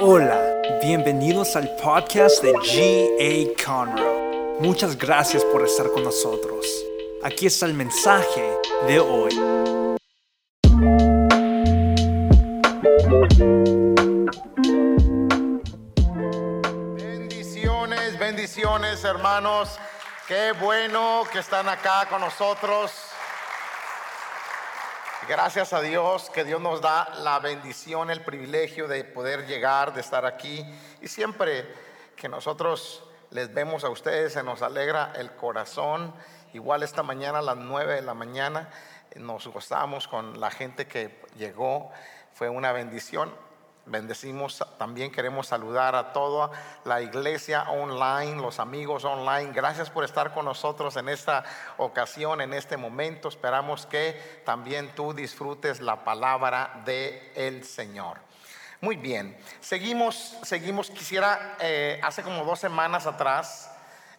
Hola, bienvenidos al podcast de G.A. Conroe. Muchas gracias por estar con nosotros. Aquí está el mensaje de hoy. Bendiciones, bendiciones hermanos. Qué bueno que están acá con nosotros. Gracias a Dios que Dios nos da la bendición, el privilegio de poder llegar, de estar aquí. Y siempre que nosotros les vemos a ustedes, se nos alegra el corazón. Igual esta mañana a las 9 de la mañana nos gozamos con la gente que llegó. Fue una bendición. Bendecimos, también queremos saludar a toda la iglesia online, los amigos online. Gracias por estar con nosotros en esta ocasión, en este momento. Esperamos que también tú disfrutes la palabra de el Señor. Muy bien, seguimos, seguimos. Quisiera, eh, hace como dos semanas atrás,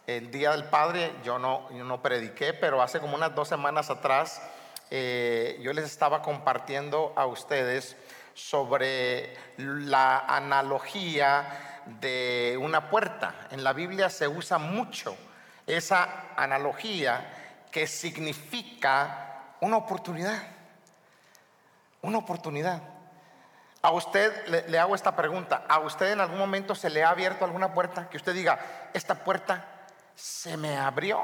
el Día del Padre, yo no, yo no prediqué, pero hace como unas dos semanas atrás, eh, yo les estaba compartiendo a ustedes sobre la analogía de una puerta. En la Biblia se usa mucho esa analogía que significa una oportunidad. Una oportunidad. A usted le, hago esta pregunta. ¿A usted en algún momento se le ha abierto alguna puerta? Que usted diga, esta puerta se me abrió.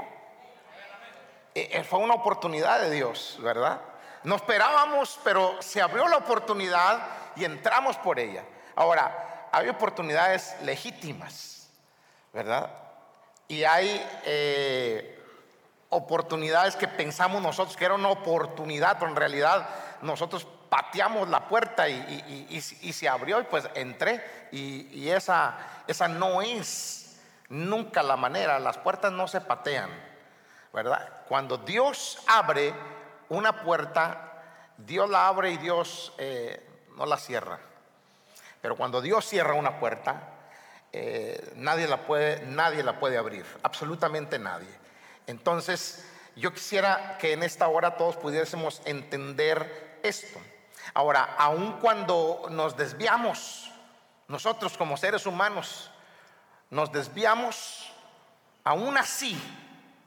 E, fue una oportunidad de Dios, ¿verdad? No esperábamos, pero se abrió la oportunidad y entramos por ella. Ahora, hay oportunidades legítimas, ¿verdad? Y hay eh, oportunidades que pensamos nosotros que era una oportunidad, pero en realidad nosotros pateamos la puerta y, se abrió y pues entré. Y, esa, esa no es nunca la manera, las puertas no se patean, ¿verdad? Cuando Dios abre una puerta, Dios la abre y Dios eh, no la cierra. Pero cuando Dios cierra una puerta, eh, nadie, la puede, nadie la puede abrir, absolutamente nadie. Entonces, yo quisiera que en esta hora todos pudiésemos entender esto. Ahora, aun cuando nos desviamos, nosotros como seres humanos, nos desviamos, aún así,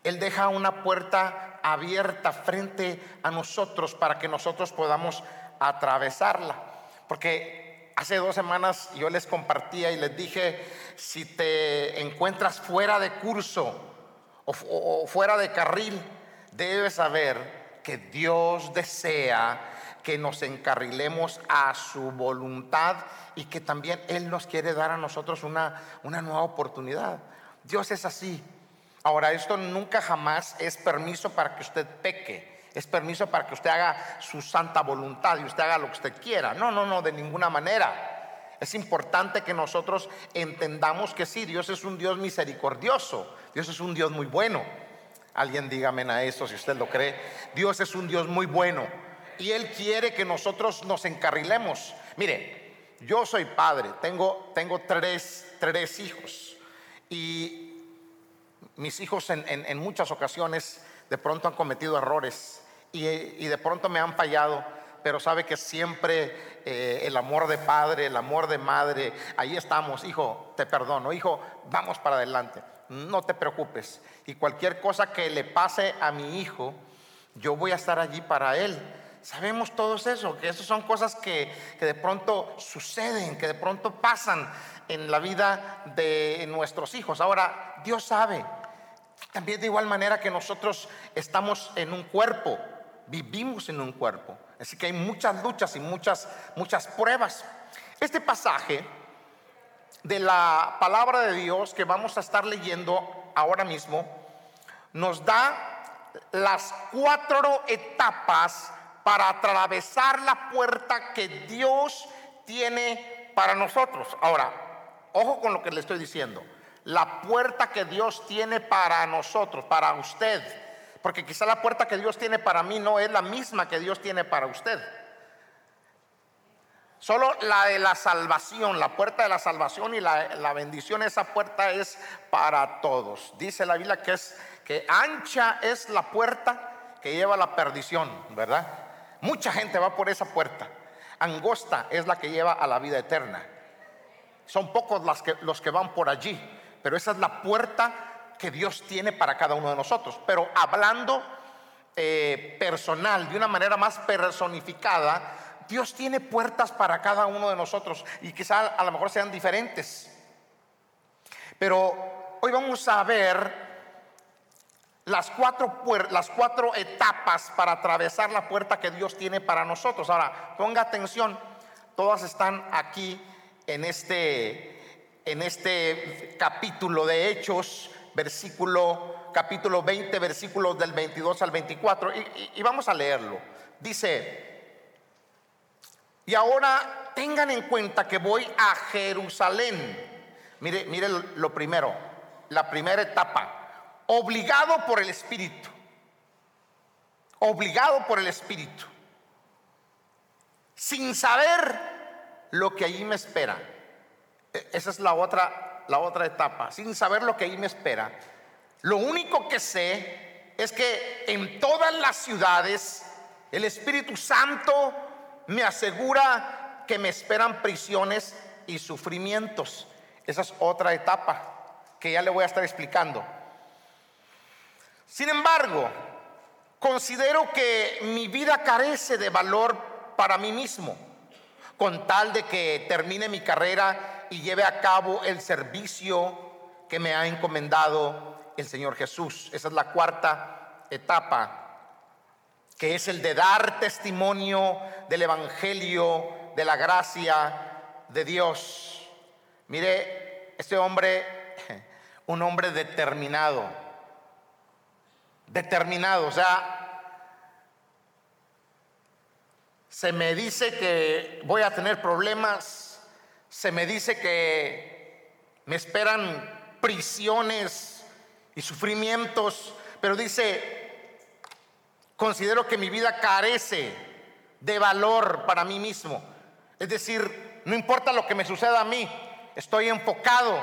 Él deja una puerta abierta frente a nosotros para que nosotros podamos atravesarla. Porque hace dos semanas yo les compartía y les dije, si te encuentras fuera de curso o, fuera de carril, debes saber que Dios desea que nos encarrilemos a su voluntad y que también Él nos quiere dar a nosotros una, una nueva oportunidad. Dios es así. Ahora, esto nunca jamás es permiso para que usted peque. Es permiso para que usted haga su santa voluntad y usted haga lo que usted quiera. No, no, no, de ninguna manera. Es importante que nosotros entendamos que sí, Dios es un Dios misericordioso. Dios es un Dios muy bueno. Alguien dígame a eso si usted lo cree. Dios es un Dios muy bueno. Y Él quiere que nosotros nos encarrilemos. Mire, yo soy padre, tengo, tengo tres, tres hijos. Y mis hijos en, muchas ocasiones de pronto han cometido errores y, de pronto me han fallado, pero sabe que siempre eh, el amor de padre, el amor de madre, ahí estamos, hijo, te perdono, hijo, vamos para adelante, no te preocupes. Y cualquier cosa que le pase a mi hijo, yo voy a estar allí para él. Sabemos todos eso, que esas son cosas que, que de pronto suceden, que de pronto pasan en la vida de nuestros hijos. Ahora, Dios sabe, también de igual manera que nosotros estamos en un cuerpo, vivimos en un cuerpo. Así que hay muchas luchas y muchas, muchas pruebas. Este pasaje de la palabra de Dios que vamos a estar leyendo ahora mismo nos da las cuatro etapas para atravesar la puerta que Dios tiene para nosotros. Ahora, ojo con lo que le estoy diciendo la puerta que Dios tiene para nosotros, para usted. Porque quizá la puerta que Dios tiene para mí no es la misma que Dios tiene para usted. Solo la de la salvación, la puerta de la salvación y la, bendición, esa puerta es para todos. Dice la Biblia que es que ancha es la puerta que lleva a la perdición, ¿verdad? Mucha gente va por esa puerta. Angosta es la que lleva a la vida eterna. Son pocos los que, los que van por allí, pero esa es la puerta que Dios tiene para cada uno de nosotros. Pero hablando eh, personal, de una manera más personificada, Dios tiene puertas para cada uno de nosotros y quizá a lo mejor sean diferentes. Pero hoy vamos a ver las cuatro, las cuatro etapas para atravesar la puerta que Dios tiene para nosotros. Ahora, ponga atención, todas están aquí en este, en este capítulo de Hechos, versículo, capítulo 20, versículos del 22 al 24, y, y vamos a leerlo. Dice, y ahora tengan en cuenta que voy a Jerusalén. Mire, mire lo primero, la primera etapa obligado por el Espíritu. Obligado por el Espíritu. Sin saber lo que allí me espera. E, esa es la otra, la otra etapa. Sin saber lo que allí me espera. Lo único que sé es que en todas las ciudades el Espíritu Santo me asegura que me esperan prisiones y sufrimientos. Esa es otra etapa que ya le voy a estar explicando. Sin embargo, considero que mi vida carece de valor para mí mismo, con tal de que termine mi carrera y lleve a cabo el servicio que me ha encomendado el Señor Jesús. Esa es la cuarta etapa, que es el de dar testimonio del Evangelio, de la gracia de Dios. Mire, este hombre, un hombre determinado determinado. O sea, se me dice que voy a tener problemas, se me dice que me esperan prisiones y sufrimientos, pero dice, considero que mi vida carece de valor para mí mismo. Es decir, no importa lo que me suceda a mí, estoy enfocado.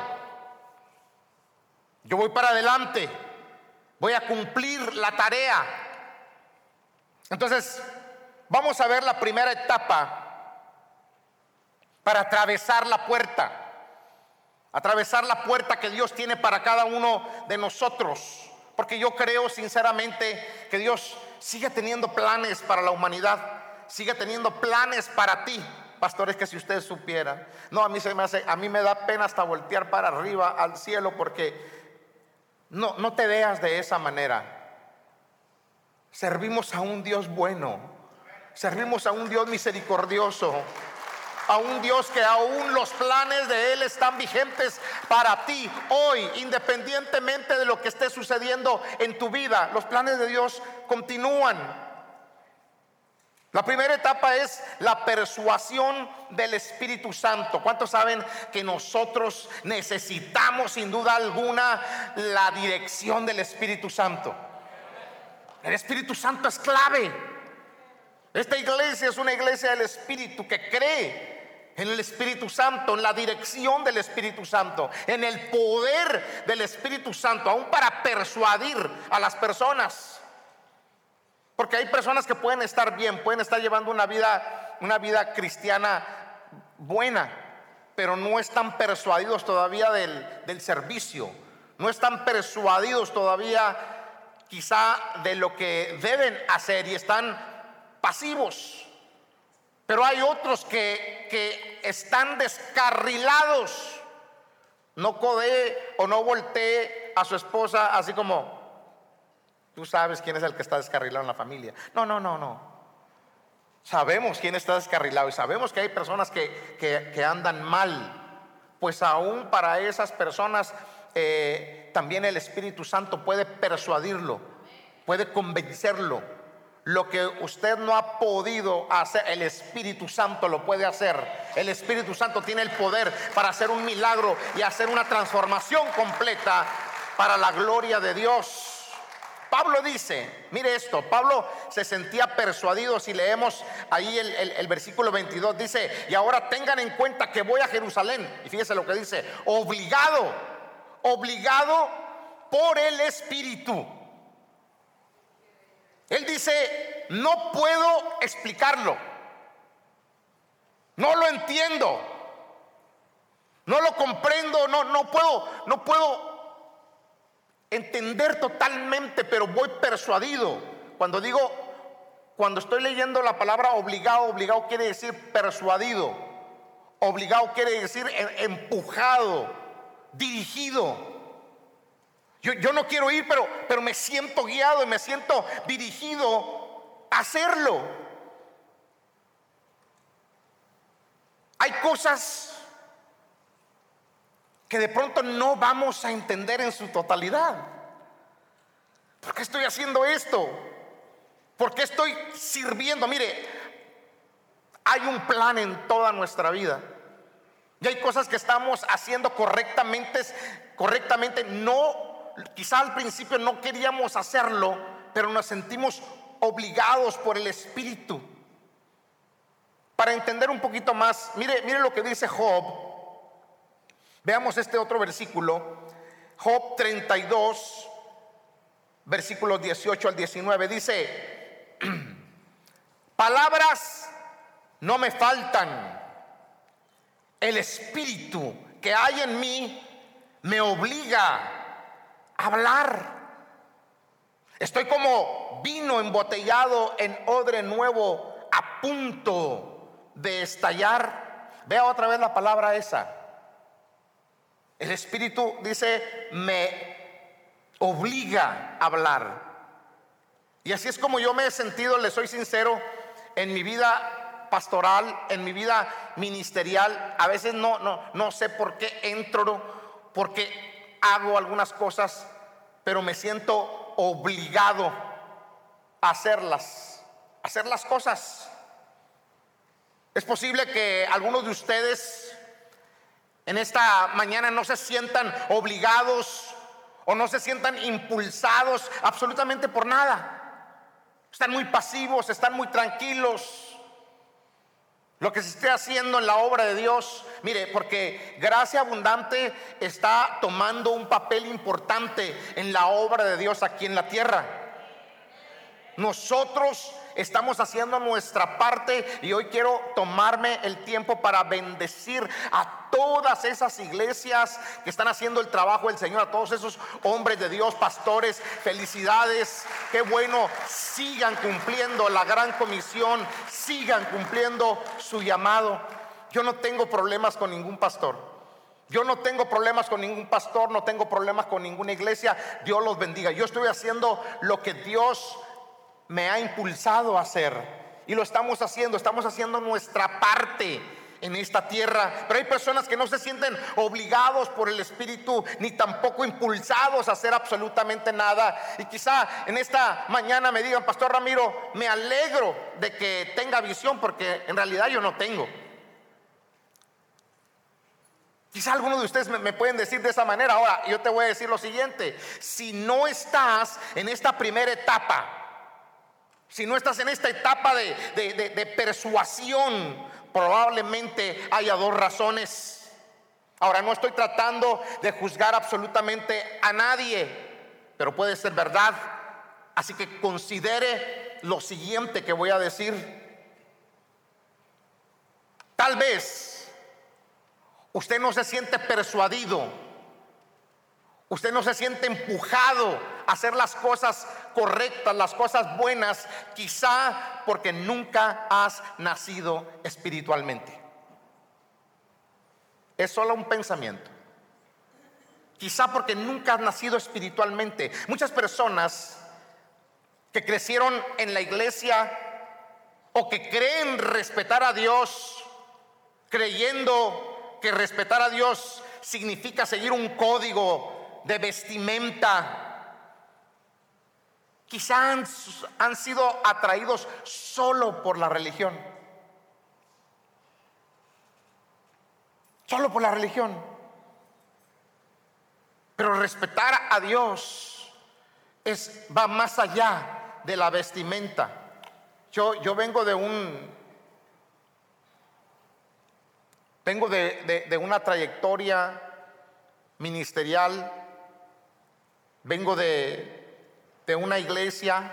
Yo voy para adelante voy a cumplir la tarea. Entonces, vamos a ver la primera etapa para atravesar la puerta. Atravesar la puerta que Dios tiene para cada uno de nosotros. Porque yo creo sinceramente que Dios sigue teniendo planes para la humanidad, sigue teniendo planes para ti. Pastores, que si ustedes supieran, no, a mí se me hace, a mí me da pena hasta voltear para arriba al cielo porque no, no te veas de esa manera. Servimos a un Dios bueno. Servimos a un Dios misericordioso. A un Dios que aún los planes de Él están vigentes para ti hoy, independientemente de lo que esté sucediendo en tu vida. Los planes de Dios continúan. La primera etapa es la persuasión del Espíritu Santo. ¿Cuántos saben que nosotros necesitamos sin duda alguna la dirección del Espíritu Santo? El Espíritu Santo es clave. Esta iglesia es una iglesia del Espíritu que cree en el Espíritu Santo, en la dirección del Espíritu Santo, en el poder del Espíritu Santo, aún para persuadir a las personas. Porque hay personas que pueden estar bien, pueden estar llevando una vida, una vida cristiana buena, pero no están persuadidos todavía del, del servicio, no están persuadidos todavía quizá de lo que deben hacer y están pasivos. Pero hay otros que, que están descarrilados. No codee o no voltee a su esposa así como, Tú sabes quién es el que está descarrilado en la familia. No, no, no, no. Sabemos quién está descarrilado y sabemos que hay personas que, andan mal. Pues aún para esas personas eh, también el Espíritu Santo puede persuadirlo, puede convencerlo. Lo que usted no ha podido hacer, el Espíritu Santo lo puede hacer. El Espíritu Santo tiene el poder para hacer un milagro y hacer una transformación completa para la gloria de Dios. Pablo dice, mire esto, Pablo se sentía persuadido, si leemos ahí el, versículo 22, dice, y ahora tengan en cuenta que voy a Jerusalén, y fíjese lo que dice, obligado, obligado por el Espíritu. Él dice, no puedo explicarlo, no lo entiendo, no lo comprendo, no, no puedo, no puedo entender totalmente, pero voy persuadido. Cuando digo, cuando estoy leyendo la palabra obligado, obligado quiere decir persuadido. Obligado quiere decir empujado, dirigido. Yo, no quiero ir, pero, pero me siento guiado y me siento dirigido a hacerlo. Hay cosas que de pronto no vamos a entender en su totalidad. ¿Por qué estoy haciendo esto? ¿Por qué estoy sirviendo? Mire, hay un plan en toda nuestra vida. Y hay cosas que estamos haciendo correctamente, correctamente no quizá al principio no queríamos hacerlo, pero nos sentimos obligados por el Espíritu. Para entender un poquito más, mire, mire lo que dice Job. Veamos este otro versículo. Job 32, versículos 18 al 19. Dice, palabras no me faltan. El Espíritu que hay en mí me obliga hablar. Estoy como vino embotellado en odre nuevo a punto de estallar. Vea otra vez la palabra esa. El Espíritu dice, me obliga a hablar. Y así es como yo me he sentido, le soy sincero, en mi vida pastoral, en mi vida ministerial. A veces no, no, no sé por qué entro, porque hago algunas cosas, pero me siento obligado a hacerlas, a hacer las cosas. Es posible que algunos de ustedes en esta mañana no se sientan obligados o no se sientan impulsados absolutamente por nada. Están muy pasivos, están muy tranquilos. Lo que se esté haciendo en la obra de Dios, mire, porque gracia abundante está tomando un papel importante en la obra de Dios aquí en la tierra. Nosotros estamos haciendo nuestra parte y hoy quiero tomarme el tiempo para bendecir a todas esas iglesias que están haciendo el trabajo del Señor, a todos esos hombres de Dios, pastores, felicidades, qué bueno, sigan cumpliendo la gran comisión, sigan cumpliendo su llamado. Yo no tengo problemas con ningún pastor. Yo no tengo problemas con ningún pastor, no tengo problemas con ninguna iglesia. Dios los bendiga. Yo estoy haciendo lo que Dios me ha impulsado a hacer. Y lo estamos haciendo, estamos haciendo nuestra parte en esta tierra. Pero hay personas que no se sienten obligados por el Espíritu, ni tampoco impulsados a hacer absolutamente nada. Y quizá en esta mañana me digan, Pastor Ramiro, me alegro de que tenga visión, porque en realidad yo no tengo. Quizá algunos de ustedes me, pueden decir de esa manera. Ahora, yo te voy a decir lo siguiente. Si no estás en esta primera etapa, si no estás en esta etapa de, persuasión, probablemente haya dos razones. Ahora, no estoy tratando de juzgar absolutamente a nadie, pero puede ser verdad. Así que considere lo siguiente que voy a decir. Tal vez usted no se siente persuadido, usted no se siente empujado hacer las cosas correctas, las cosas buenas, quizá porque nunca has nacido espiritualmente. Es solo un pensamiento. Quizá porque nunca has nacido espiritualmente. Muchas personas que crecieron en la iglesia o que creen respetar a Dios, creyendo que respetar a Dios significa seguir un código de vestimenta, Quizá han, sido atraídos solo por la religión. Solo por la religión. Pero respetar a Dios es, va más allá de la vestimenta. Yo, yo vengo de un, vengo de una trayectoria ministerial, vengo de, de una iglesia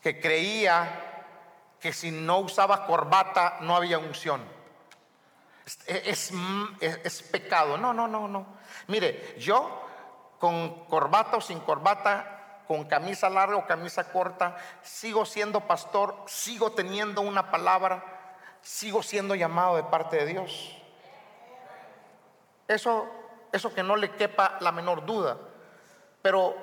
que creía que si no usaba corbata no había unción. es, es, pecado. No, no, no, no. Mire, yo con corbata o sin corbata, con camisa larga o camisa corta, sigo siendo pastor, sigo teniendo una palabra, sigo siendo llamado de parte de Dios. Eso, eso que no le quepa la menor duda. Pero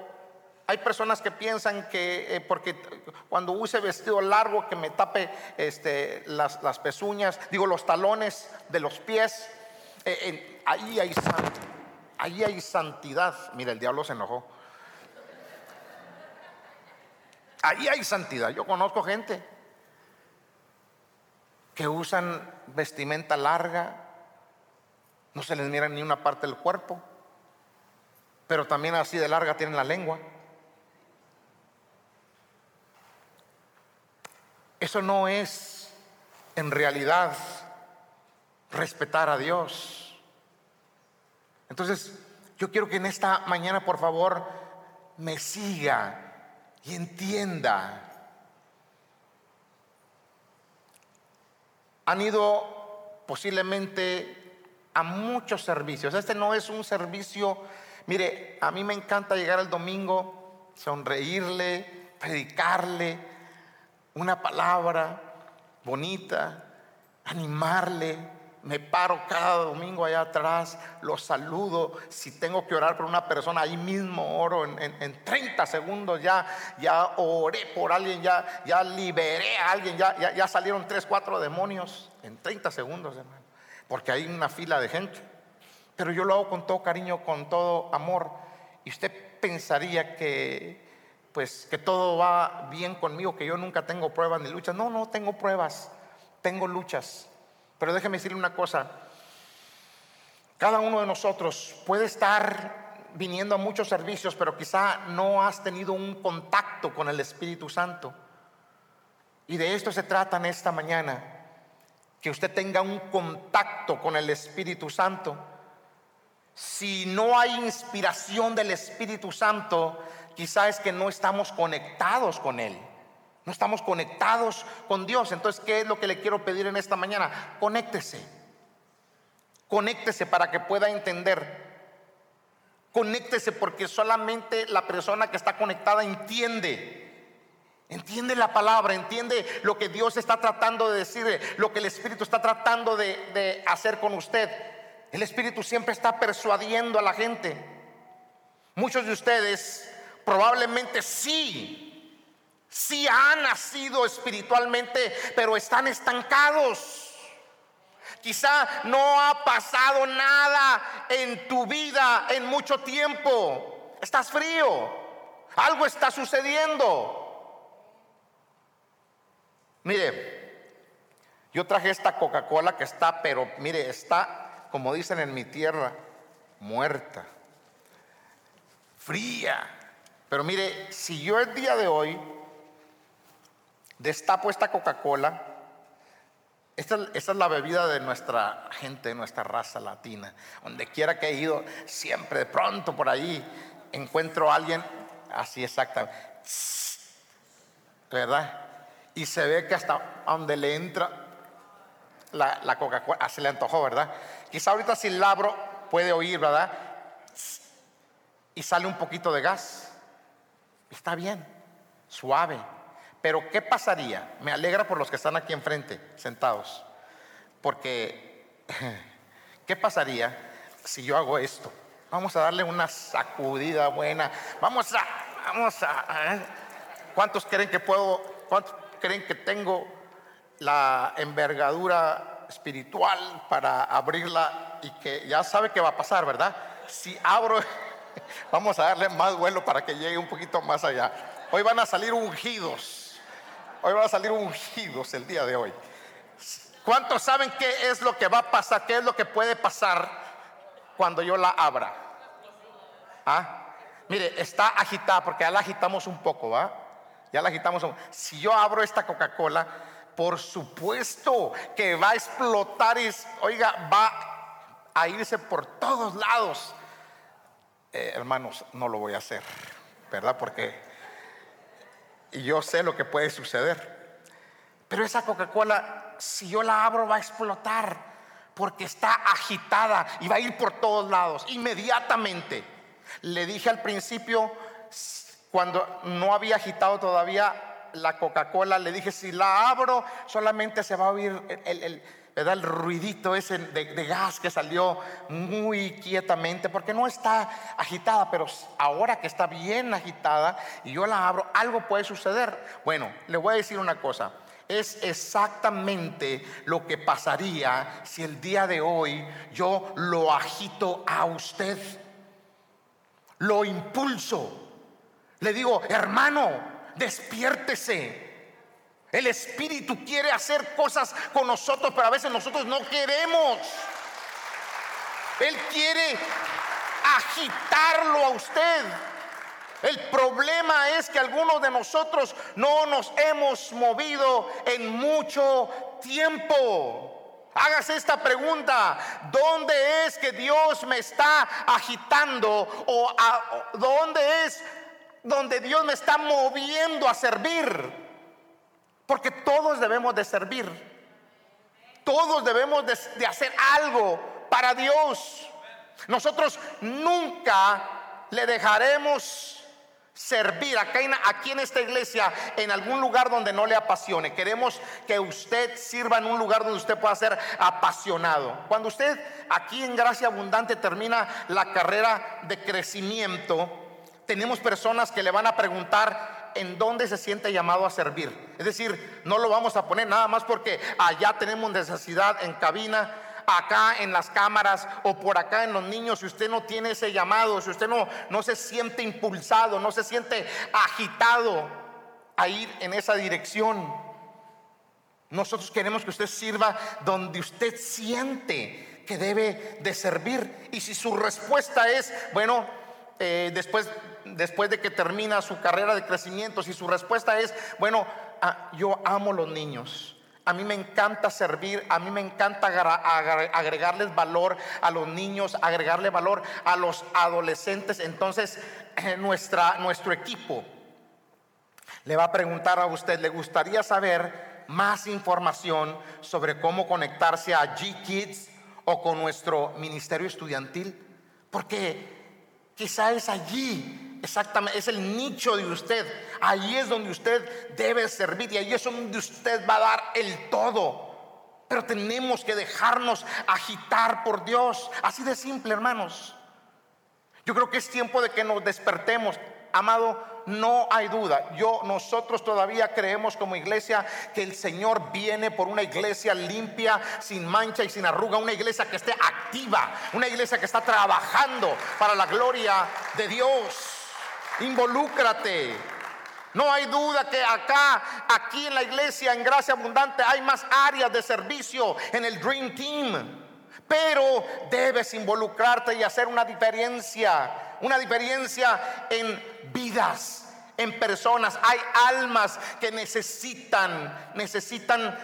hay personas que piensan que eh, porque cuando use vestido largo que me tape este, las, pezuñas, digo los talones de los pies, eh, ahí, hay ahí hay santidad. Mira, el diablo se enojó. Ahí hay santidad. Yo conozco gente que usan vestimenta larga, no se les mira ni una parte del cuerpo, pero también así de larga tienen la lengua. Eso no es en realidad respetar a Dios. Entonces, yo quiero que en esta mañana, por favor, me siga y entienda. Han ido posiblemente a muchos servicios. Este no es un servicio, mire, a mí me encanta llegar el domingo, sonreírle, predicarle, una palabra bonita, animarle. Me paro cada domingo allá atrás, lo saludo. Si tengo que orar por una persona, ahí mismo oro en, 30 segundos. Ya, ya oré por alguien, ya, ya liberé a alguien, ya, ya, ya salieron 3, 4 demonios en 30 segundos, hermano. Porque hay una fila de gente. Pero yo lo hago con todo cariño, con todo amor. Y usted pensaría que pues que todo va bien conmigo, que yo nunca tengo pruebas ni luchas. No, no tengo pruebas, tengo luchas. Pero déjeme decirle una cosa, cada uno de nosotros puede estar viniendo a muchos servicios, pero quizá no has tenido un contacto con el Espíritu Santo. Y de esto se trata en esta mañana, que usted tenga un contacto con el Espíritu Santo. Si no hay inspiración del Espíritu Santo, quizá es que no estamos conectados con Él. No estamos conectados con Dios. Entonces, ¿qué es lo que le quiero pedir en esta mañana? Conéctese. Conéctese para que pueda entender. Conéctese porque solamente la persona que está conectada entiende. Entiende la palabra, entiende lo que Dios está tratando de decir, lo que el Espíritu está tratando de, hacer con usted. El Espíritu siempre está persuadiendo a la gente. Muchos de ustedes probablemente sí, sí han nacido espiritualmente, pero están estancados. Quizá no ha pasado nada en tu vida en mucho tiempo. Estás frío. Algo está sucediendo. Mire, yo traje esta Coca-Cola que está, pero mire, está, como dicen en mi tierra, muerta, fría. Pero mire, si yo el día de hoy destapo esta Coca-Cola, esta, es la bebida de nuestra gente, de nuestra raza latina. Donde quiera que he ido, siempre de pronto por ahí encuentro a alguien así exactamente. ¿Verdad? Y se ve que hasta donde le entra la, la Coca-Cola, ah, se le antojó, ¿verdad? Quizá ahorita si labro puede oír, ¿verdad? Y sale un poquito de gas. Está bien, suave. Pero ¿qué pasaría? Me alegra por los que están aquí enfrente, sentados. Porque, ¿qué pasaría si yo hago esto? Vamos a darle una sacudida buena. Vamos a, vamos a. ¿Cuántos creen que puedo, cuántos creen que tengo la envergadura espiritual para abrirla y que ya sabe que va a pasar, ¿verdad? Si abro Vamos a darle más vuelo para que llegue un poquito más allá. Hoy van a salir ungidos. Hoy van a salir ungidos el día de hoy. ¿Cuántos saben qué es lo que va a pasar? ¿Qué es lo que puede pasar cuando yo la abra? ¿Ah? Mire, está agitada porque ya la agitamos un poco, ¿va? Ya la agitamos. Si yo abro esta Coca-Cola, por supuesto que va a explotar y, oiga, va a irse por todos lados. Eh, hermanos, no lo voy a hacer, ¿verdad? Porque yo sé lo que puede suceder. Pero esa Coca-Cola, si yo la abro, va a explotar. porque está agitada y va a ir por todos lados inmediatamente. Le dije al principio, cuando no había agitado todavía la Coca-Cola, le dije, si la abro, solamente se va a oír el, el, ruidito ese de, gas que salió muy quietamente, porque no está agitada, pero ahora que está bien agitada y yo la abro, algo puede suceder. Bueno, le voy a decir una cosa es exactamente lo que pasaría si el día de hoy yo lo agito a usted, lo impulso. Le digo, hermano, despiértese. El Espíritu quiere hacer cosas con nosotros, pero a veces nosotros no queremos. Él quiere agitarlo a usted. El problema es que algunos de nosotros no nos hemos movido en mucho tiempo. Hágase esta pregunta, ¿dónde es que Dios me está agitando o dónde es donde Dios me está moviendo a servir? Porque todos debemos de servir. Todos debemos de, hacer algo para Dios. Nosotros nunca le dejaremos servir aquí en esta iglesia en algún lugar donde no le apasione. Queremos que usted sirva en un lugar donde usted pueda ser apasionado. Cuando usted aquí en Gracia Abundante termina la carrera de crecimiento, tenemos personas que le van a preguntar en dónde se siente llamado a servir. Es decir, no lo vamos a poner nada más porque allá tenemos necesidad en cabina acá en las cámaras o por acá en los niños, si usted no tiene ese llamado, si usted no, no se siente impulsado, no se siente agitado a ir en esa dirección, nosotros queremos que usted sirva donde usted siente que debe de servir. Y si su respuesta es, bueno, eh, después, después de que termina su carrera de crecimiento, si su respuesta es, bueno, ah, yo amo los niños, a mí me encanta servir, a mí me encanta agregarles valor a los niños, agregarle valor a los adolescentes. Entonces, nuestra, nuestro equipo le va a preguntar a usted, ¿le gustaría saber más información sobre cómo conectarse a G-Kids o con nuestro ministerio estudiantil? Porque quizá es allí Exactamente, es el nicho de usted. Ahí es donde usted debe servir y ahí es donde usted va a dar el todo. Pero tenemos que dejarnos agitar por Dios. Así de simple, hermanos. Yo creo que es tiempo de que nos despertemos. Amado, no hay duda. Yo, nosotros todavía creemos como iglesia que el Señor viene por una iglesia limpia, sin mancha y sin arruga, una iglesia que esté activa, una iglesia que está trabajando para la gloria de Dios. Involúcrate. No hay duda que acá, aquí en la iglesia, en Gracia Abundante, hay más áreas de servicio en el Dream Team. Pero debes involucrarte y hacer una diferencia, una diferencia en vidas, en personas. Hay almas que necesitan, necesitan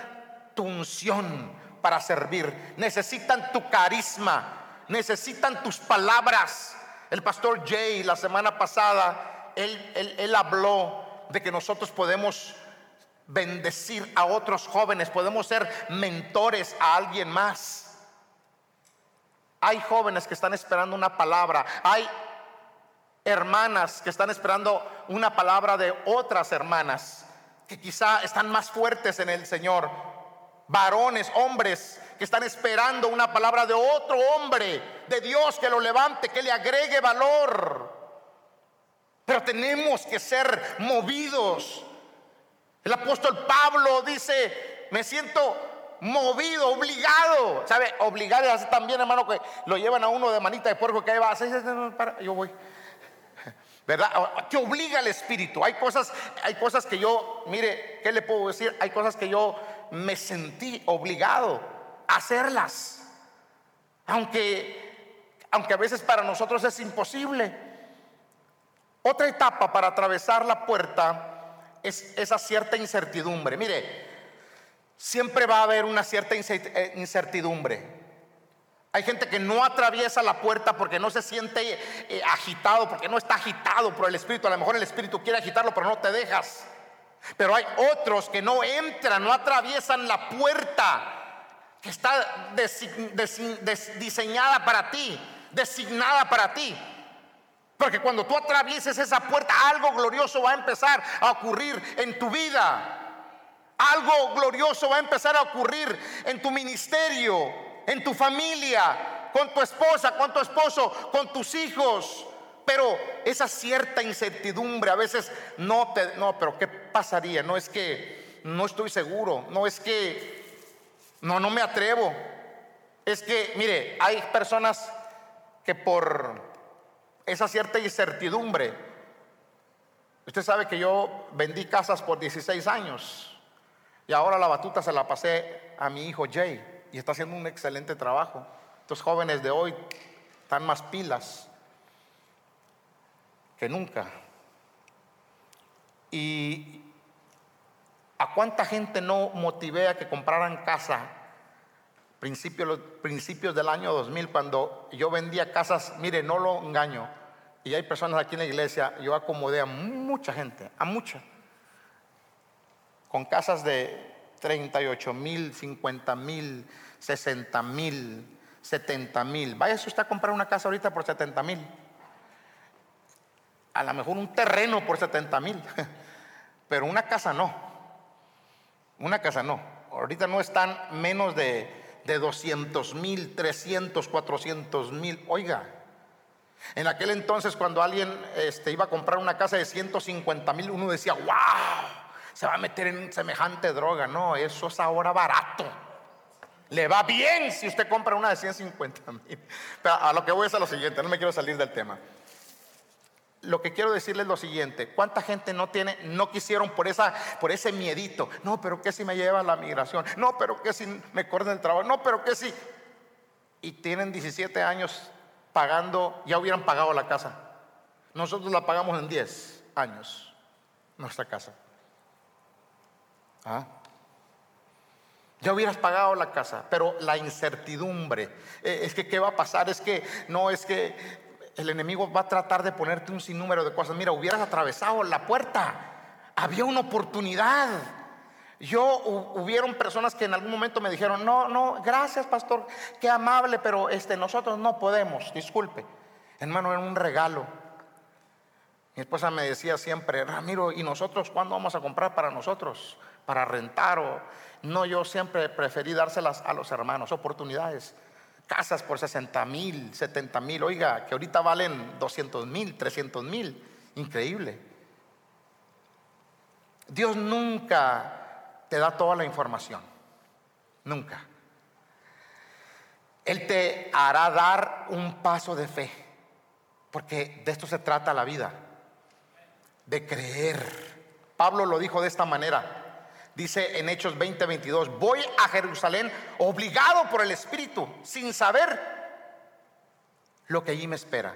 tu unción para servir, necesitan tu carisma, necesitan tus palabras el pastor Jay la semana pasada, él, él, habló de que nosotros podemos bendecir a otros jóvenes, podemos ser mentores a alguien más. Hay jóvenes que están esperando una palabra, hay hermanas que están esperando una palabra de otras hermanas que quizá están más fuertes en el Señor, varones, hombres que están esperando una palabra de otro hombre, de Dios que lo levante, que le agregue valor. Pero tenemos que ser movidos. El apóstol Pablo dice, me siento movido, obligado. ¿Sabe? Obligado es también, hermano, que lo llevan a uno de manita de puerco que ahí va, yo voy. ¿Verdad? Que obliga al espíritu. Hay cosas, hay cosas que yo, mire, ¿qué le puedo decir? Hay cosas que yo me sentí obligado hacerlas. Aunque, aunque a veces para nosotros es imposible. Otra etapa para atravesar la puerta es esa cierta incertidumbre. Mire, siempre va a haber una cierta eh, incertidumbre. Hay gente que no atraviesa la puerta porque no se siente eh, agitado, porque no está agitado por el Espíritu. A lo mejor el Espíritu quiere agitarlo, pero no te dejas. Pero hay otros que no entran, no atraviesan la puerta que está diseñada para ti, designada para ti. Porque cuando tú atravieses esa puerta, algo glorioso va a empezar a ocurrir en tu vida. Algo glorioso va a empezar a ocurrir en tu ministerio, en tu familia, con tu esposa, con tu esposo, con tus hijos. Pero esa cierta incertidumbre a veces no te, no, pero ¿qué pasaría? No es que no estoy seguro, no es que no, no me atrevo. Es que, mire, hay personas que por esa cierta incertidumbre, usted sabe que yo vendí casas por 16 años y ahora la batuta se la pasé a mi hijo Jay y está haciendo un excelente trabajo. Estos jóvenes de hoy están más pilas que nunca. Y a cuánta gente no motivé a que compraran casa principios, principios del año 2000 cuando yo vendía casas, mire, no lo engaño, y hay personas aquí en la iglesia, yo acomodé a mucha gente, a mucha, con casas de 38 mil, 50 mil, 60 mil, 70 mil. Váyase usted a comprar una casa ahorita por 70 mil. A lo mejor un terreno por 70 mil, pero una casa no. Una casa no. Ahorita no están menos de, de 200 mil, 300, 400 mil. Oiga, en aquel entonces cuando alguien este, iba a comprar una casa de 150 mil, uno decía, wow, se va a meter en semejante droga. No, eso es ahora barato. Le va bien si usted compra una de 150 mil. Pero a lo que voy es a lo siguiente, no me quiero salir del tema. Lo que quiero decirles es lo siguiente, ¿cuánta gente no tiene, no quisieron por esa, por ese miedito? No, pero ¿qué si me lleva la migración? No, pero ¿qué si me cortan el trabajo? No, pero ¿qué si? Y tienen 17 años pagando, ya hubieran pagado la casa. Nosotros la pagamos en 10 años, nuestra casa. ¿Ah? Ya hubieras pagado la casa, pero la incertidumbre, eh, es que qué va a pasar, es que no, es que el enemigo va a tratar de ponerte un sinnúmero de cosas. Mira, hubieras atravesado la puerta, había una oportunidad. Yo hubieron personas que en algún momento me dijeron, no, no, gracias pastor, qué amable, pero este, nosotros no podemos, disculpe. Hermano, era un regalo. Mi esposa me decía siempre, Ramiro, ¿y nosotros cuándo vamos a comprar para nosotros? Para rentar o no, yo siempre preferí dárselas a los hermanos, oportunidades. Casas por 60 mil, 70 mil, oiga, que ahorita valen 200 mil, 300 mil. Increíble. Dios nunca te da toda la información. Nunca. Él te hará dar un paso de fe. Porque de esto se trata la vida. De creer. Pablo lo dijo de esta manera. Dice en Hechos 20, 22, voy a Jerusalén obligado por el Espíritu, sin saber lo que allí me espera.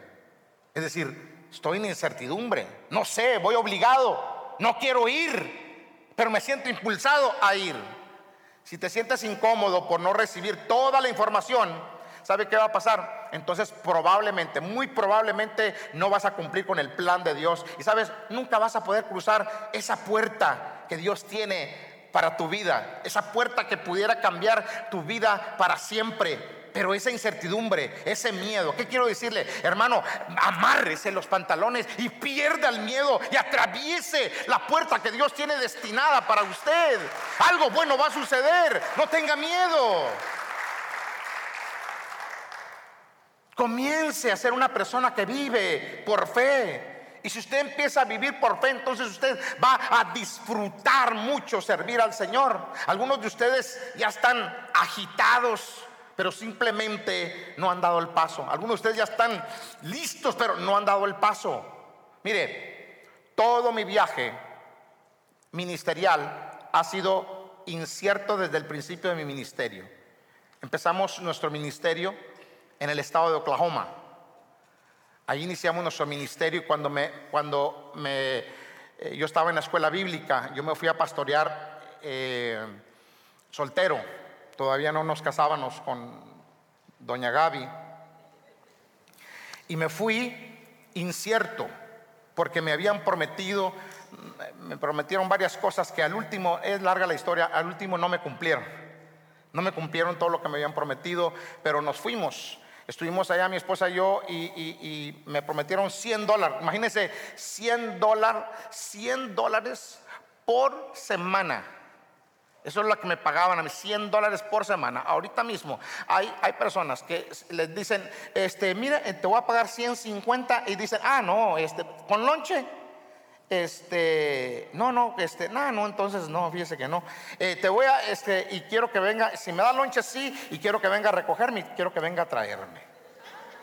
Es decir, estoy en incertidumbre, no sé, voy obligado, no quiero ir, pero me siento impulsado a ir. Si te sientes incómodo por no recibir toda la información, ¿sabe qué va a pasar? Entonces probablemente, muy probablemente no vas a cumplir con el plan de Dios. Y sabes, nunca vas a poder cruzar esa puerta que Dios tiene para tu vida, esa puerta que pudiera cambiar tu vida para siempre. Pero esa incertidumbre, ese miedo, ¿qué quiero decirle? Hermano, amárrese los pantalones y pierda el miedo y atraviese la puerta que Dios tiene destinada para usted. Algo bueno va a suceder, no tenga miedo. Comience a ser una persona que vive por fe, y si usted empieza a vivir por fe, entonces usted va a disfrutar mucho servir al Señor. Algunos de ustedes ya están agitados, pero simplemente no han dado el paso. Algunos de ustedes ya están listos, pero no han dado el paso. Mire, todo mi viaje ministerial ha sido incierto desde el principio de mi ministerio. Empezamos nuestro ministerio en el estado de Oklahoma. Ahí iniciamos nuestro ministerio y cuando, me, cuando me, eh, yo estaba en la escuela bíblica, yo me fui a pastorear eh, soltero. Todavía no nos casábamos con doña Gaby. Y me fui incierto, porque me habían prometido, me prometieron varias cosas que al último, es larga la historia, al último no me cumplieron. No me cumplieron todo lo que me habían prometido, pero nos fuimos. Estuvimos allá mi esposa y yo y, me prometieron 100 dólares. Imagínense, 100 dólares, 100 dólares por semana. Eso es lo que me pagaban a mí, 100 dólares por semana. Ahorita mismo hay, hay personas que les dicen, este, mira, eh, te voy a pagar 150 y dicen, ah, no, este, con lonche. Este, no, no, este, no, no, entonces no, fíjese que no. Eh, te voy a, este, y quiero que venga, si me da lonche, sí, y quiero que venga a recogerme, quiero que venga a traerme.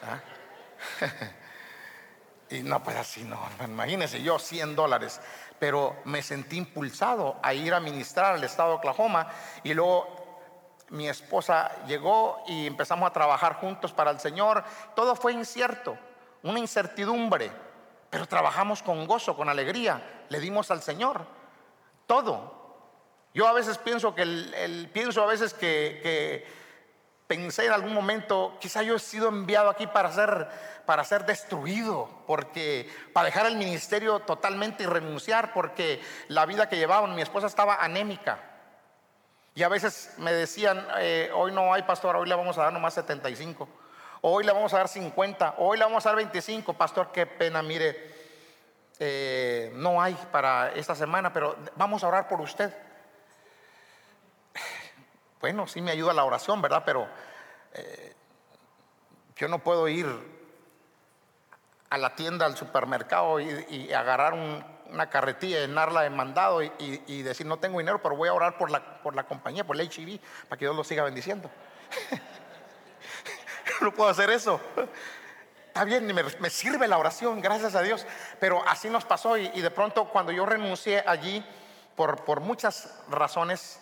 ¿Ah? y no, pues así no, imagínense yo 100 dólares pero me sentí impulsado a ir a ministrar al estado de Oklahoma y luego mi esposa llegó y empezamos a trabajar juntos para el Señor. Todo fue incierto, una incertidumbre, pero trabajamos con gozo, con alegría, le dimos al Señor todo. Yo a veces pienso que pienso a veces que pensé en algún momento, quizá yo he sido enviado aquí para ser, para ser destruido, porque para dejar el ministerio totalmente y renunciar, porque la vida que llevaban, mi esposa estaba anémica. Y a veces me decían, eh, hoy no hay pastor, hoy le vamos a dar nomás 75, hoy le vamos a dar 50, hoy le vamos a dar 25, pastor, qué pena, mire, eh, no hay para esta semana, pero vamos a orar por usted. Bueno, sí me ayuda la oración, ¿verdad? Pero eh, yo no puedo ir a la tienda, al supermercado y, agarrar una carretilla, llenarla de mandado y, decir no tengo dinero, pero voy a orar por la, por la compañía, por el HIV, para que Dios lo siga bendiciendo. no puedo hacer eso. Está bien, me, me, sirve la oración, gracias a Dios. Pero así nos pasó y, de pronto cuando yo renuncié allí, por, muchas razones,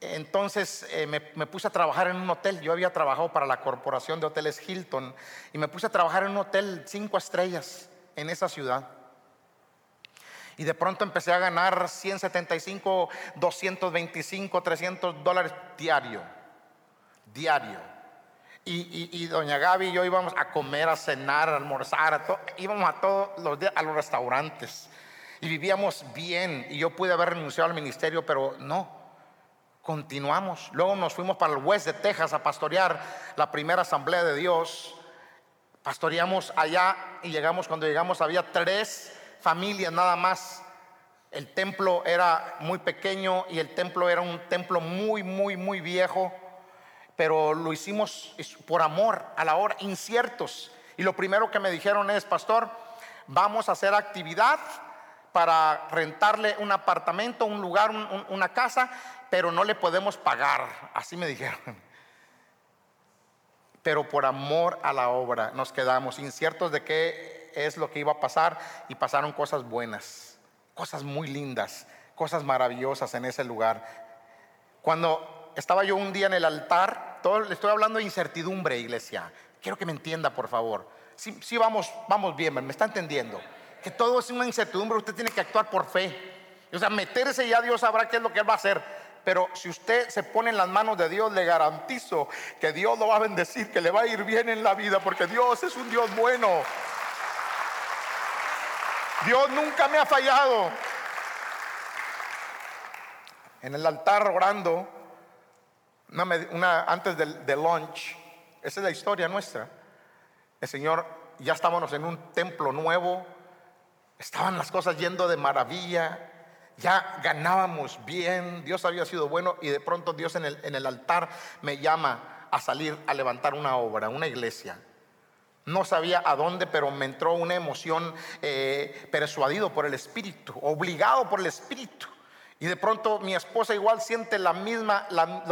entonces eh, me, puse a trabajar en un hotel. Yo había trabajado para la corporación de hoteles Hilton y me puse a trabajar en un hotel cinco estrellas en esa ciudad. Y de pronto empecé a ganar 175, 225, 300 dólares diario. Diario. Y, doña Gaby y yo íbamos a comer, a cenar, a almorzar, íbamos a todos los días a los restaurantes. Y vivíamos bien. Y yo pude haber renunciado al ministerio, pero no continuamos. Luego nos fuimos para el West de Texas a pastorear la primera asamblea de Dios. Pastoreamos allá y llegamos, cuando llegamos había tres familias nada más. El templo era muy pequeño y el templo era un templo muy, muy, muy viejo, pero lo hicimos por amor a la hora, inciertos. Y lo primero que me dijeron es, pastor, vamos a hacer actividad para rentarle un apartamento, un lugar, una casa pero no le podemos pagar. Así me dijeron. Pero por amor a la obra nos quedamos inciertos de qué es lo que iba a pasar y pasaron cosas buenas, cosas muy lindas, cosas maravillosas en ese lugar. Cuando estaba yo un día en el altar, todo, le estoy hablando de incertidumbre, iglesia. Quiero que me entienda, por favor. Si sí, vamos, vamos bien, me está entendiendo. Que todo es una incertidumbre, usted tiene que actuar por fe. O sea, meterse ya Dios sabrá qué es lo que Él va a hacer. Pero si usted se pone en las manos de Dios, le garantizo que Dios lo va a bendecir, que le va a ir bien en la vida, porque Dios es un Dios bueno. Dios nunca me ha fallado. En el altar orando, una, antes del, del lunch, esa es la historia nuestra. El Señor, ya estábamos en un templo nuevo, estaban las cosas yendo de maravilla, ya ganábamos bien, Dios había sido bueno y de pronto Dios en el, en el altar me llama a salir a levantar una obra, una iglesia. No sabía a dónde, pero me entró una emoción eh, persuadido por el Espíritu, obligado por el Espíritu. Y de pronto mi esposa igual siente lo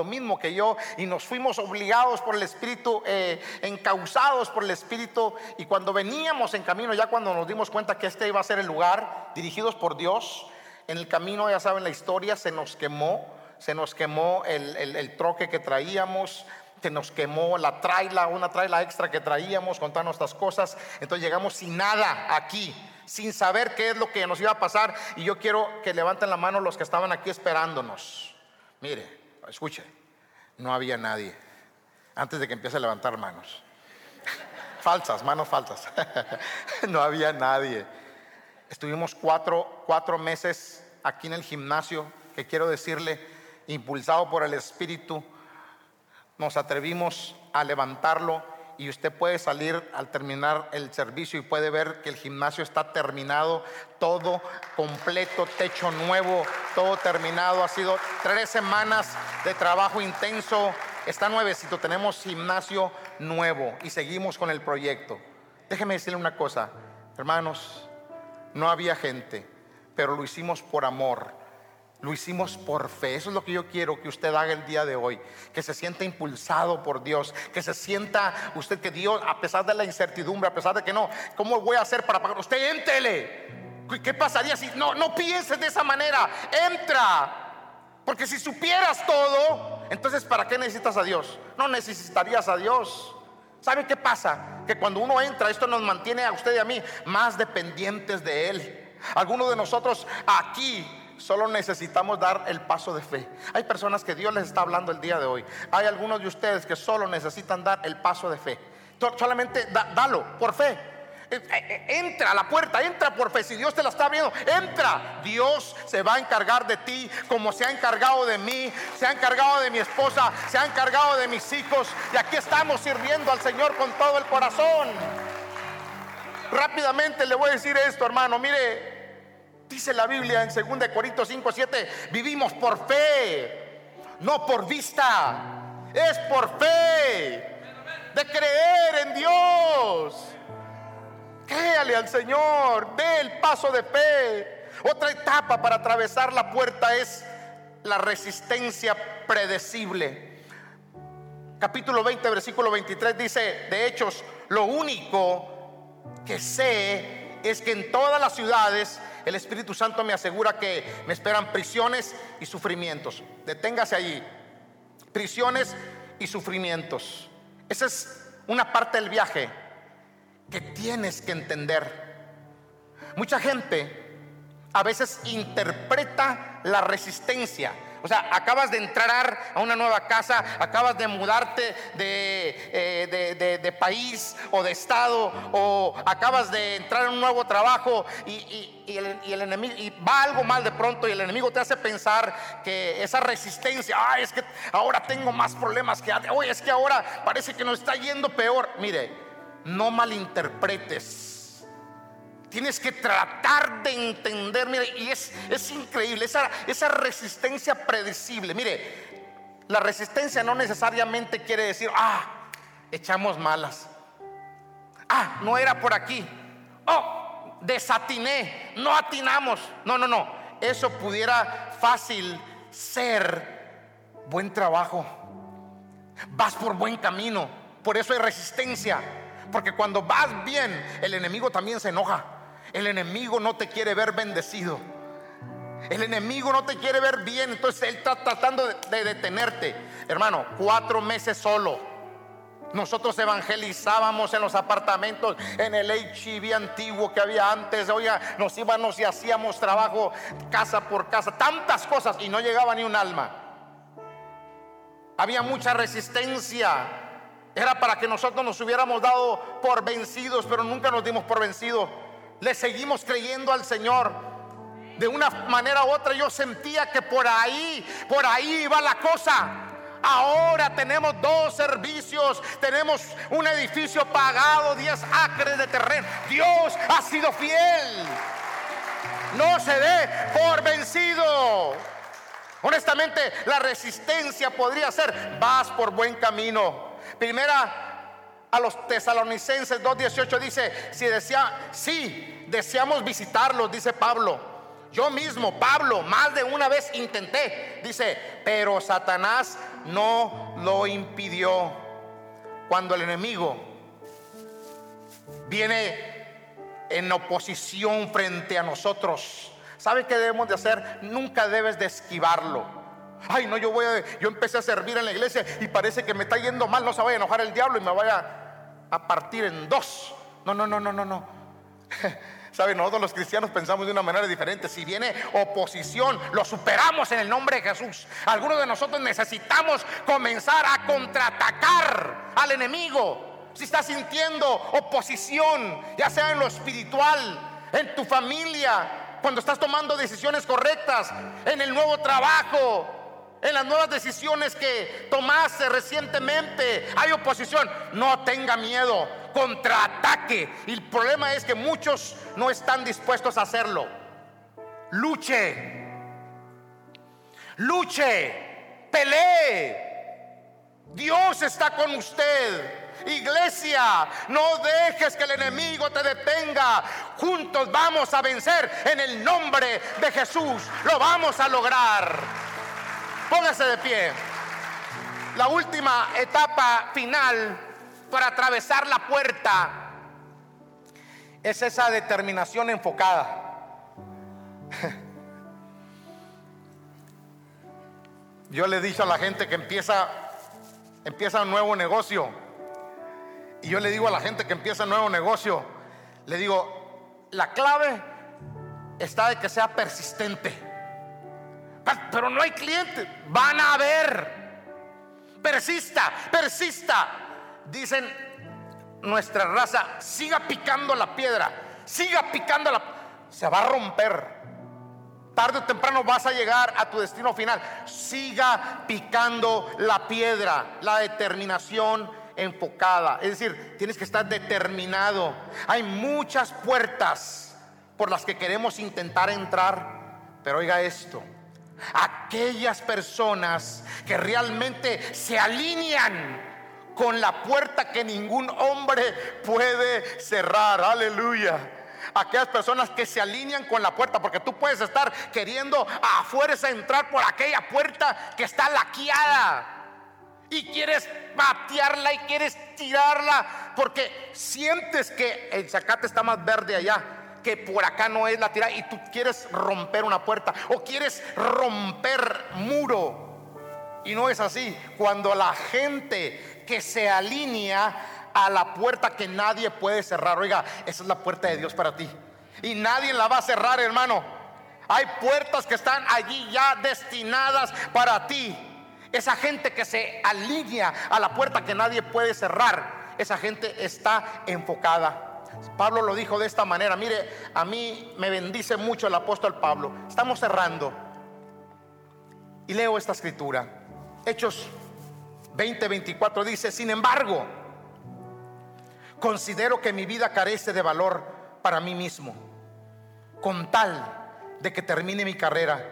mismo que yo y nos fuimos obligados por el Espíritu, eh, encausados por el Espíritu. Y cuando veníamos en camino, ya cuando nos dimos cuenta que este iba a ser el lugar, dirigidos por Dios, en el camino, ya saben la historia, se nos quemó, se nos quemó el, troque que traíamos, se nos quemó la traila, una traila extra que traíamos con todas nuestras cosas. Entonces llegamos sin nada aquí, sin saber qué es lo que nos iba a pasar. Y yo quiero que levanten la mano los que estaban aquí esperándonos. Mire, escuche, no había nadie antes de que empiece a levantar manos. falsas, manos falsas. no había nadie. Estuvimos cuatro, cuatro meses aquí en el gimnasio, que quiero decirle, impulsado por el Espíritu, nos atrevimos a levantarlo y usted puede salir al terminar el servicio y puede ver que el gimnasio está terminado, todo completo, techo nuevo, todo terminado. Ha sido tres semanas de trabajo intenso. Está nuevecito, tenemos gimnasio nuevo y seguimos con el proyecto. Déjeme decirle una cosa, hermanos, no había gente, pero lo hicimos por amor lo hicimos por fe. Eso es lo que yo quiero que usted haga el día de hoy. Que se sienta impulsado por Dios. Que se sienta usted que Dios, a pesar de la incertidumbre, a pesar de que no, ¿cómo voy a hacer para pagar? Usted éntele. ¿Qué pasaría si no, no pienses de esa manera? Entra. Porque si supieras todo, entonces ¿para qué necesitas a Dios? No necesitarías a Dios. ¿Sabe qué pasa? Que cuando uno entra, esto nos mantiene a usted y a mí más dependientes de Él. Algunos de nosotros aquí Solo necesitamos dar el paso de fe. Hay personas que Dios les está hablando el día de hoy. Hay algunos de ustedes que solo necesitan dar el paso de fe. Solamente dalo por fe. Eh, eh, eh, entra a la puerta, entra por fe. Si Dios te la está abriendo, entra. Dios se va a encargar de ti como se ha encargado de mí, se ha encargado de mi esposa, se ha encargado de mis hijos. Y aquí estamos sirviendo al Señor con todo el corazón. Rápidamente le voy a decir esto, hermano. Mire, Dice la Biblia en 2 Corintios 5, 7, vivimos por fe, no por vista, es por fe, de creer en Dios. Créale al Señor, dé el paso de fe. Otra etapa para atravesar la puerta es la resistencia predecible. Capítulo 20, versículo 23 dice, de hechos, lo único que sé es que en todas las ciudades el Espíritu Santo me asegura que me esperan prisiones y sufrimientos. Deténgase allí. Prisiones y sufrimientos. Esa es una parte del viaje que tienes que entender. Mucha gente a veces interpreta la resistencia o sea, acabas de entrar a una nueva casa, acabas de mudarte de, eh, de, país o de estado, o acabas de entrar en un nuevo trabajo y, el, enemigo, y va algo mal de pronto y el enemigo te hace pensar que esa resistencia, ah, es que ahora tengo más problemas que antes, oye, es que ahora parece que nos está yendo peor. Mire, no malinterpretes Tienes que tratar de entender, mire, y es, es increíble, esa, esa resistencia predecible. Mire, la resistencia no necesariamente quiere decir, ah, echamos malas. Ah, no era por aquí. Oh, desatiné, no atinamos. No, no, no. Eso pudiera fácil ser buen trabajo. Vas por buen camino. Por eso hay resistencia. Porque cuando vas bien, el enemigo también se enoja. El enemigo no te quiere ver bendecido. El enemigo no te quiere ver bien. Entonces él está tratando de, detenerte. Hermano, cuatro meses solo. Nosotros evangelizábamos en los apartamentos, en el HIV antiguo que había antes. Oiga, nos íbamos y hacíamos trabajo casa por casa, tantas cosas y no llegaba ni un alma. Había mucha resistencia. Era para que nosotros nos hubiéramos dado por vencidos, pero nunca nos dimos por vencidos le seguimos creyendo al Señor. De una manera u otra yo sentía que por ahí, por ahí iba la cosa. Ahora tenemos dos servicios, tenemos un edificio pagado, 10 acres de terreno. Dios ha sido fiel. No se dé por vencido. Honestamente, la resistencia podría ser, vas por buen camino. Primera a los tesalonicenses 2.18 dice, si desea, sí, deseamos visitarlos, dice Pablo. Yo mismo, Pablo, más de una vez intenté, dice, pero Satanás no lo impidió. Cuando el enemigo viene en oposición frente a nosotros, ¿sabe qué debemos de hacer? Nunca debes de esquivarlo. Ay, no, yo voy a, yo empecé a servir en la iglesia y parece que me está yendo mal, no se vaya a enojar el diablo y me vaya a partir en dos. No, no, no, no, no, no. Saben, nosotros los cristianos pensamos de una manera diferente. Si viene oposición, lo superamos en el nombre de Jesús. Algunos de nosotros necesitamos comenzar a contraatacar al enemigo. Si estás sintiendo oposición, ya sea en lo espiritual, en tu familia, cuando estás tomando decisiones correctas, en el nuevo trabajo, en las nuevas decisiones que tomaste recientemente. Hay oposición. No tenga miedo. Contraataque. El problema es que muchos no están dispuestos a hacerlo. Luche. Luche. Pelee. Dios está con usted. Iglesia, no dejes que el enemigo te detenga. Juntos vamos a vencer en el nombre de Jesús. Lo vamos a lograr. Póngase de pie. La última etapa final para atravesar la puerta es esa determinación enfocada. Yo le dije a la gente que empieza empieza un nuevo negocio. Y yo le digo a la gente que empieza un nuevo negocio, le digo, la clave está de que sea persistente. Pero no hay clientes. Van a ver. Persista, persista. Dicen nuestra raza, siga picando la piedra. Siga picando la... Se va a romper. Tarde o temprano vas a llegar a tu destino final. Siga picando la piedra. La determinación enfocada. Es decir, tienes que estar determinado. Hay muchas puertas por las que queremos intentar entrar. Pero oiga esto, aquellas personas que realmente se alinean con la puerta que ningún hombre puede cerrar. Aleluya. Aquellas personas que se alinean con la puerta, porque tú puedes estar queriendo a fuerza entrar por aquella puerta que está laqueada. Y quieres patearla y quieres tirarla porque sientes que el zacate está más verde allá que por acá no es la tirada y tú quieres romper una puerta o quieres romper muro. Y no es así. Cuando la gente que se alinea a la puerta que nadie puede cerrar, oiga, esa es la puerta de Dios para ti. Y nadie la va a cerrar, hermano. Hay puertas que están allí ya destinadas para ti. Esa gente que se alinea a la puerta que nadie puede cerrar, esa gente está enfocada. Pablo lo dijo de esta manera. Mire, a mí me bendice mucho el apóstol Pablo. Estamos cerrando. Y leo esta escritura. Hechos 20:24 dice, sin embargo, considero que mi vida carece de valor para mí mismo, con tal de que termine mi carrera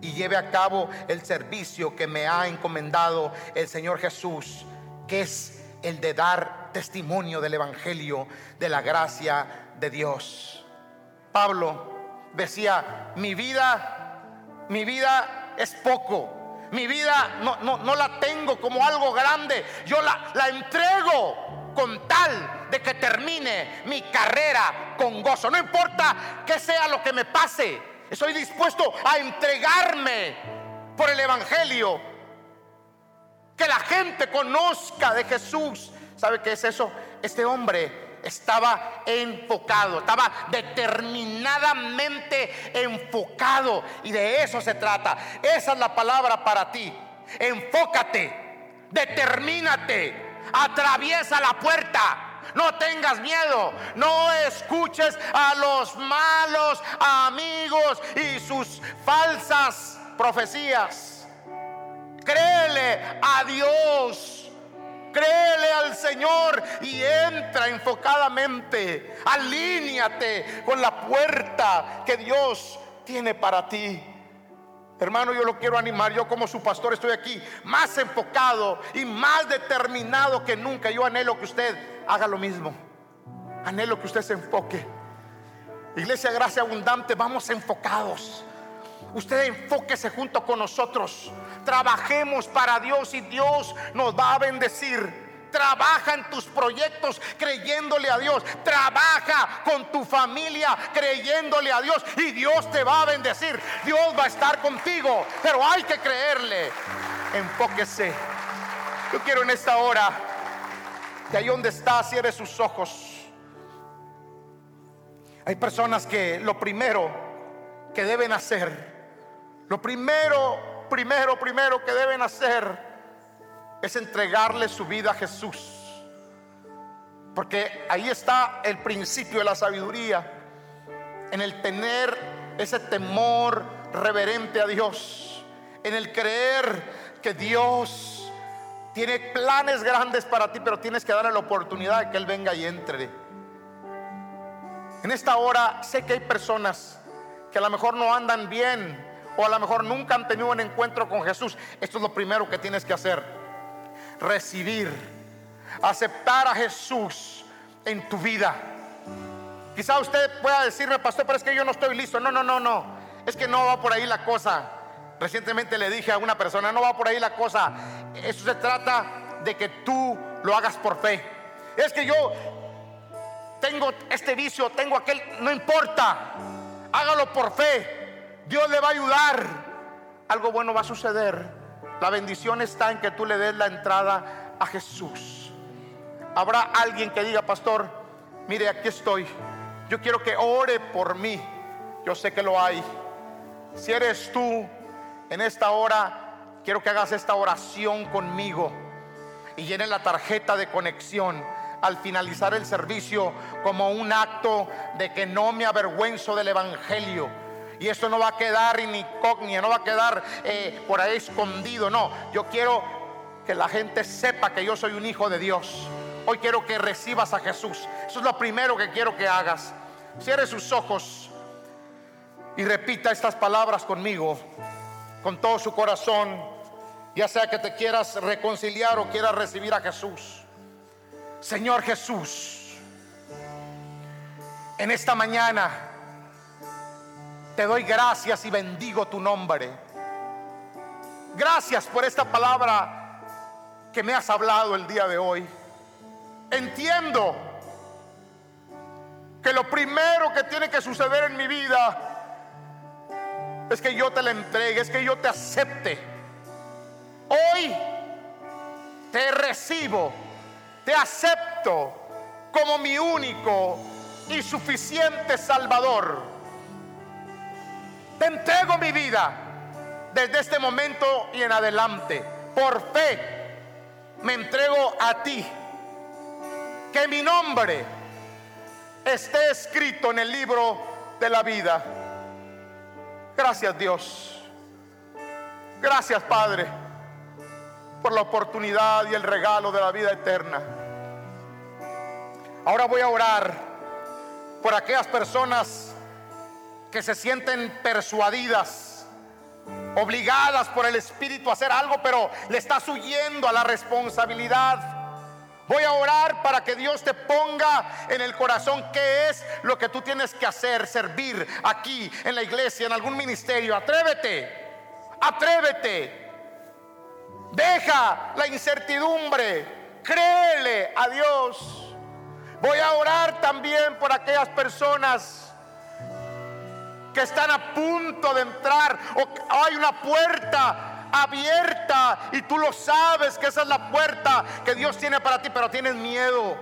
y lleve a cabo el servicio que me ha encomendado el Señor Jesús, que es el de dar testimonio del Evangelio de la gracia de Dios. Pablo decía, mi vida, mi vida es poco. Mi vida no, no, la tengo como algo grande. Yo la, la entrego con tal de que termine mi carrera con gozo. No importa que sea lo que me pase. Estoy dispuesto a entregarme por el Evangelio. Que la gente conozca de Jesús ¿Sabe qué es eso? Este hombre estaba enfocado, estaba determinadamente enfocado. Y de eso se trata. Esa es la palabra para ti. Enfócate, determínate, atraviesa la puerta. No tengas miedo, no escuches a los malos amigos y sus falsas profecías. Créele a Dios Créele al Señor y entra enfocadamente. Alíñate con la puerta que Dios tiene para ti. Hermano, yo lo quiero animar. Yo como su pastor estoy aquí más enfocado y más determinado que nunca. Yo anhelo que usted haga lo mismo. Anhelo que usted se enfoque. Iglesia Gracia Abundante, vamos enfocados. Usted enfóquese junto con nosotros. Trabajemos para Dios y Dios nos va a bendecir. Trabaja en tus proyectos creyéndole a Dios. Trabaja con tu familia creyéndole a Dios y Dios te va a bendecir. Dios va a estar contigo, pero hay que creerle. Enfóquese. Yo quiero en esta hora que ahí donde está cierre sus ojos. Hay personas que lo primero que deben hacer lo primero, primero, primero que deben hacer es entregarle su vida a Jesús. Porque ahí está el principio de la sabiduría, en el tener ese temor reverente a Dios, en el creer que Dios tiene planes grandes para ti, pero tienes que darle la oportunidad de que Él venga y entre. En esta hora sé que hay personas que a lo mejor no andan bien o a lo mejor nunca han tenido un encuentro con Jesús. Esto es lo primero que tienes que hacer. Recibir, aceptar a Jesús en tu vida. Quizá usted pueda decirme, pastor, pero es que yo no estoy listo. No, no, no, no. Es que no va por ahí la cosa. Recientemente le dije a una persona, no va por ahí la cosa. Eso se trata de que tú lo hagas por fe. Es que yo tengo este vicio, tengo aquel, no importa. Hágalo por fe. Dios le va a ayudar. Algo bueno va a suceder. La bendición está en que tú le des la entrada a Jesús. Habrá alguien que diga, pastor, mire, aquí estoy. Yo quiero que ore por mí. Yo sé que lo hay. Si eres tú en esta hora, quiero que hagas esta oración conmigo y llene la tarjeta de conexión al finalizar el servicio como un acto de que no me avergüenzo del Evangelio. Y esto no va a quedar incógnito, no va a quedar eh, por ahí escondido, no. Yo quiero que la gente sepa que yo soy un hijo de Dios. Hoy quiero que recibas a Jesús. Eso es lo primero que quiero que hagas. Cierre sus ojos y repita estas palabras conmigo, con todo su corazón, ya sea que te quieras reconciliar o quieras recibir a Jesús. Señor Jesús, en esta mañana te doy gracias y bendigo tu nombre. Gracias por esta palabra que me has hablado el día de hoy. Entiendo que lo primero que tiene que suceder en mi vida es que yo te la entregue, es que yo te acepte. Hoy te recibo te acepto como mi único y suficiente Salvador. Te entrego mi vida desde este momento y en adelante. Por fe me entrego a ti. Que mi nombre esté escrito en el libro de la vida. Gracias Dios. Gracias Padre por la oportunidad y el regalo de la vida eterna. Ahora voy a orar por aquellas personas que se sienten persuadidas, obligadas por el Espíritu a hacer algo, pero le estás huyendo a la responsabilidad. Voy a orar para que Dios te ponga en el corazón qué es lo que tú tienes que hacer, servir aquí en la iglesia, en algún ministerio. Atrévete, atrévete. Deja la incertidumbre. Créele a Dios. Voy a orar también por aquellas personas que están a punto de entrar o hay una puerta abierta y tú lo sabes que esa es la puerta que Dios tiene para ti, pero tienes miedo.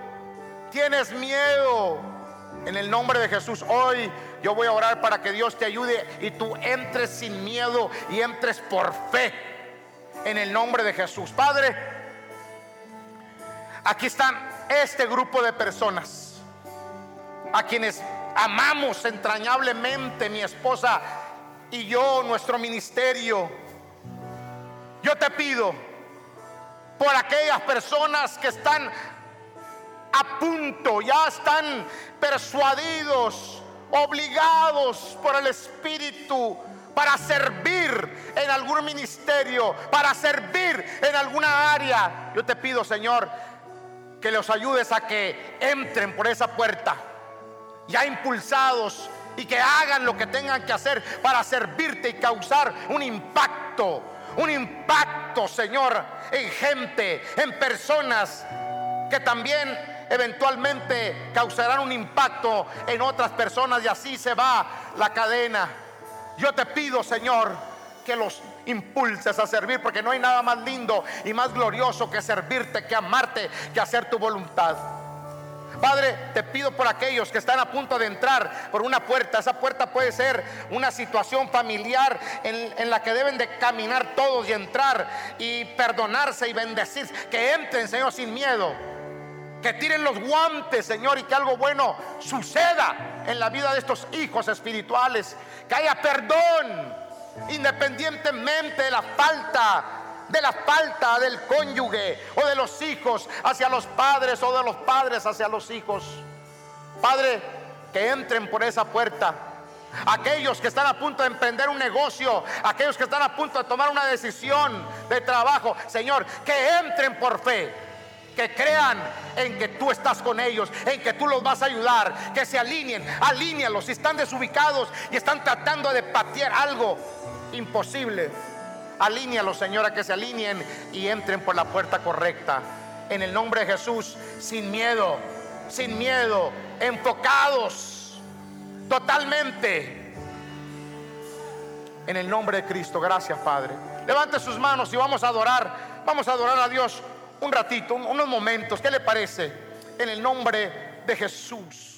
Tienes miedo. En el nombre de Jesús, hoy yo voy a orar para que Dios te ayude y tú entres sin miedo y entres por fe en el nombre de Jesús. Padre, aquí están este grupo de personas a quienes amamos entrañablemente, mi esposa y yo, nuestro ministerio. Yo te pido por aquellas personas que están a punto, ya están persuadidos, obligados por el Espíritu para servir en algún ministerio, para servir en alguna área. Yo te pido, Señor, que los ayudes a que entren por esa puerta, ya impulsados, y que hagan lo que tengan que hacer para servirte y causar un impacto, un impacto, Señor, en gente, en personas que también eventualmente causarán un impacto en otras personas y así se va la cadena. Yo te pido, Señor, que los impulses a servir, porque no hay nada más lindo y más glorioso que servirte, que amarte, que hacer tu voluntad. Padre, te pido por aquellos que están a punto de entrar por una puerta. Esa puerta puede ser una situación familiar en, la que deben de caminar todos y entrar y perdonarse y bendecir. Que entren, Señor, sin miedo. Que tiren los guantes, Señor, y que algo bueno suceda en la vida de estos hijos espirituales. Que haya perdón independientemente de la falta de la falta del cónyuge o de los hijos hacia los padres o de los padres hacia los hijos. Padre, que entren por esa puerta. Aquellos que están a punto de emprender un negocio, aquellos que están a punto de tomar una decisión de trabajo, Señor, que entren por fe, que crean en que tú estás con ellos, en que tú los vas a ayudar, que se alineen, alínealos si están desubicados y están tratando de patear algo imposible. Alínealos, Señora, que se alineen y entren por la puerta correcta. En el nombre de Jesús, sin miedo, sin miedo, enfocados totalmente. En el nombre de Cristo, gracias Padre. Levante sus manos y vamos a adorar. Vamos a adorar a Dios un ratito, unos momentos. ¿Qué le parece? En el nombre de Jesús.